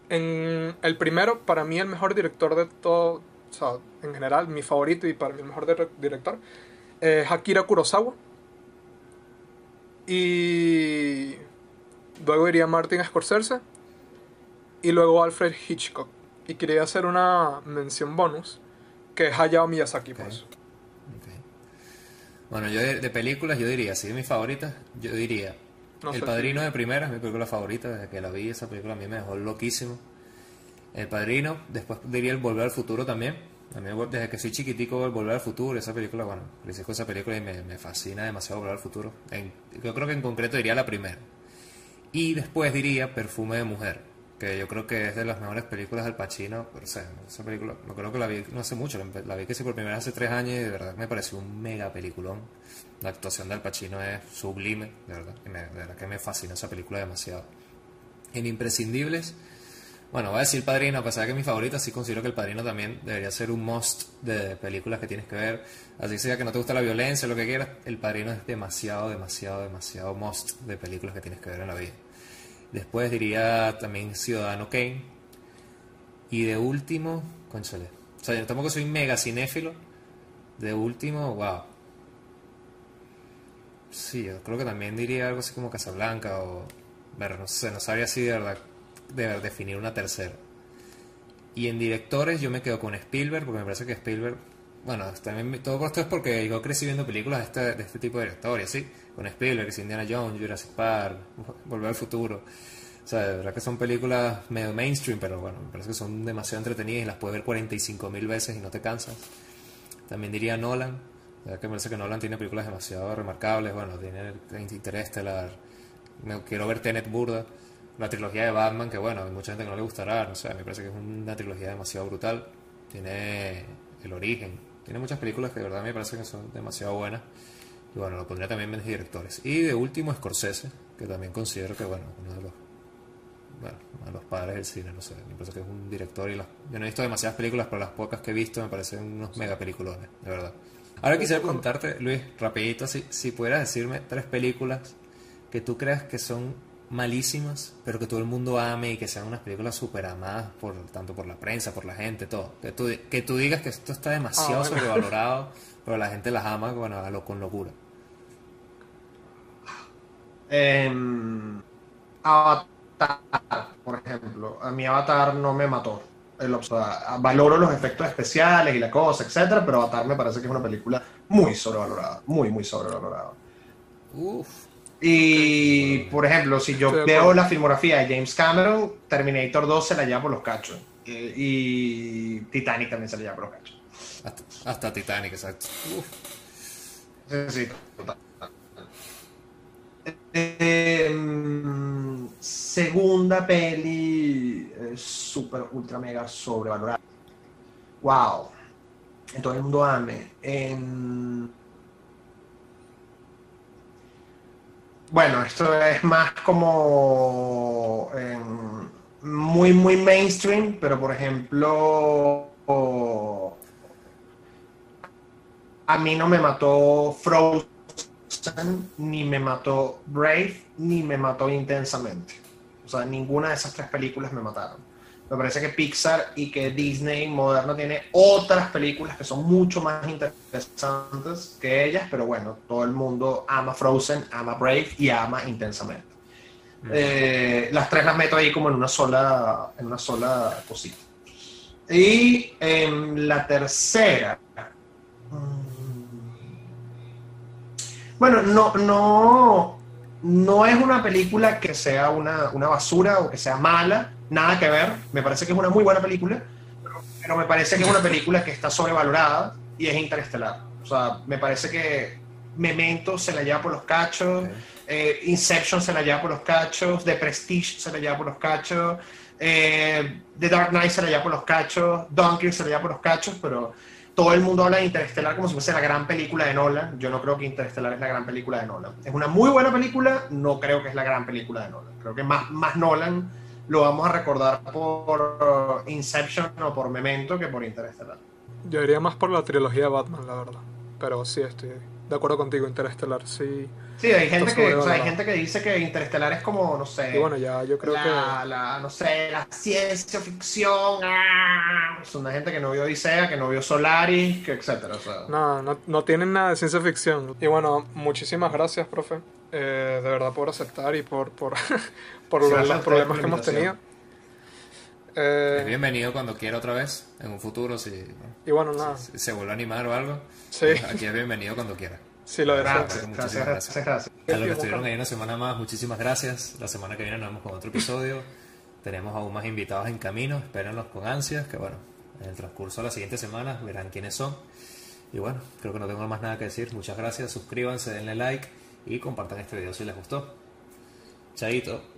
En el primero, para mí el mejor director de todo, o sea, en general, mi favorito y para mí el mejor dire- director, es Akira Kurosawa. Y luego iría Martin Scorsese. Y luego Alfred Hitchcock. Y quería hacer una mención bonus, que es Hayao Miyazaki, pues. Bueno, yo de, de películas, yo diría, si es mi favorita, yo diría No El Padrino de primera es mi película favorita, desde que la vi, esa película a mí me dejó loquísimo. El Padrino, después diría El Volver al Futuro también. A mí, desde que soy chiquitico, Volver al Futuro, esa película, bueno, crecí con esa película y me, me fascina demasiado Volver al Futuro. En- yo creo que en concreto diría la primera. Y después diría Perfume de Mujer, que yo creo que es de las mejores películas del Pacino. O esa película, me acuerdo que la vi no hace mucho, la, vi que sí por primera vez hace tres años y de verdad me pareció un mega peliculón. La actuación del Pacino es sublime, de verdad. Y de verdad que me fascina esa película demasiado. En Imprescindibles, bueno, voy a decir Padrino, a pesar de que es mi favorita, sí considero que El Padrino también debería ser un must de películas que tienes que ver. Así sea que no te gusta la violencia, lo que quieras, El Padrino es demasiado, demasiado, demasiado must de películas que tienes que ver en la vida. Después diría también Ciudadano Kane. Y de último, conchale. O sea, yo tampoco soy mega cinéfilo. De último, wow. Sí, yo creo que también diría algo así como Casablanca o... Ver, no sé, no sabría así de verdad de definir una tercera. Y en directores yo me quedo con Spielberg, porque me parece que Spielberg... Bueno, también todo esto es porque yo crecí viendo películas de este, de este tipo de directores, ¿sí? Con Spielberg, es Indiana Jones, Jurassic Park, Volver al Futuro. O sea, de verdad que son películas medio mainstream, pero bueno, me parece que son demasiado entretenidas y las puedes ver 45 mil veces y no te cansas. También diría Nolan, de verdad que me parece que Nolan tiene películas demasiado remarcables. Bueno, tiene Interstellar, me quiero ver Tenet Burda, la trilogía de Batman, que bueno, hay mucha gente que no le gustará, no sé, me parece que es una trilogía demasiado brutal. Tiene El Origen, tiene muchas películas que de verdad me parece que son demasiado buenas. Y bueno, lo pondría también en mis directores. Y de último, Scorsese, que también considero que, bueno, uno de los bueno, a los padres del cine, no sé, me parece que es un director y las, yo no he visto demasiadas películas, pero las pocas que he visto me parecen unos mega peliculones, de verdad. Ahora quisiera preguntarte, Luis, rapidito, si, si pudieras decirme tres películas que tú creas que son malísimas, pero que todo el mundo ame y que sean unas películas súper amadas por tanto por la prensa, por la gente, todo. Que tú, que tú digas que esto está demasiado Ah, bueno. sobrevalorado, pero la gente las ama bueno, a lo, con locura. Em, Avatar, por ejemplo. A mi Avatar no me mató. El, o sea, valoro los efectos especiales y la cosa, etcétera, pero Avatar me parece que es una película muy sobrevalorada. Muy, muy sobrevalorada. Uf, Y, por ejemplo, si yo veo la filmografía de James Cameron, Terminator 2 se la lleva por los cachos. Y, y Titanic también se la lleva por los cachos. hasta, hasta Titanic, exacto. Uf. Sí, sí, total. Eh, segunda peli eh, super ultra mega sobrevalorada. Wow. En todo el mundo ame. En- Bueno, esto es más como muy, muy mainstream, pero por ejemplo, a mí no me mató Frozen, ni me mató Brave, ni me mató Intensamente. O sea, ninguna de esas tres películas me mataron. Me parece que Pixar y que Disney moderno tiene otras películas que son mucho más interesantes que ellas, pero bueno, todo el mundo ama Frozen, ama Brave y ama Intensamente. Eh, las tres las meto ahí como en una sola, en una sola cosita. Y en la tercera, mm, bueno, no, no, no es una película que sea una, una basura o que sea mala, nada que ver. Me parece que es una muy buena película, pero, pero me parece que es una película que está sobrevalorada y es interestelar. O sea, me parece que Memento se la lleva por los cachos, eh, Inception se la lleva por los cachos, The Prestige se la lleva por los cachos, eh, The Dark Knight se la lleva por los cachos, Dunkirk se la lleva por los cachos, pero todo el mundo habla de Interestelar como si fuese la gran película de Nolan. Yo no creo que Interestelar es la gran película de Nolan. Es una muy buena película, no creo que es la gran película de Nolan. Creo que más, más Nolan lo vamos a recordar por uh, Inception o por Memento que por Interestelar. Yo iría más por la trilogía de Batman, la verdad. Pero sí, estoy de acuerdo contigo, Interestelar, sí. Sí, hay gente, que, o sea, hay gente que dice que Interestelar es como, no sé, Y bueno, ya yo creo la, la, no sé, la ciencia ficción. ah, Es una gente que no vio Odisea, que no vio Solaris, que etcétera. O sea, que no, no, no tienen nada de ciencia ficción. Y bueno, muchísimas gracias, profe. eh, de verdad por aceptar y por, por, (laughs) por los, los problemas que hemos tenido. Eh, Es bienvenido cuando quiera otra vez, en un futuro, si, y bueno, nada. si se vuelve a animar o algo. Sí. Aquí es bienvenido cuando quiera. Sí, lo deseo. Gracias, Muchísimas gracias, gracias. gracias. A los que estuvieron ahí una semana más, muchísimas gracias. La semana que viene nos vemos con otro episodio. Tenemos aún más invitados en camino, espérenlos con ansias, que bueno, en el transcurso de las siguientes semanas verán quiénes son. Y bueno, creo que no tengo más nada que decir. Muchas gracias, suscríbanse, denle like y compartan este video si les gustó. Chaito.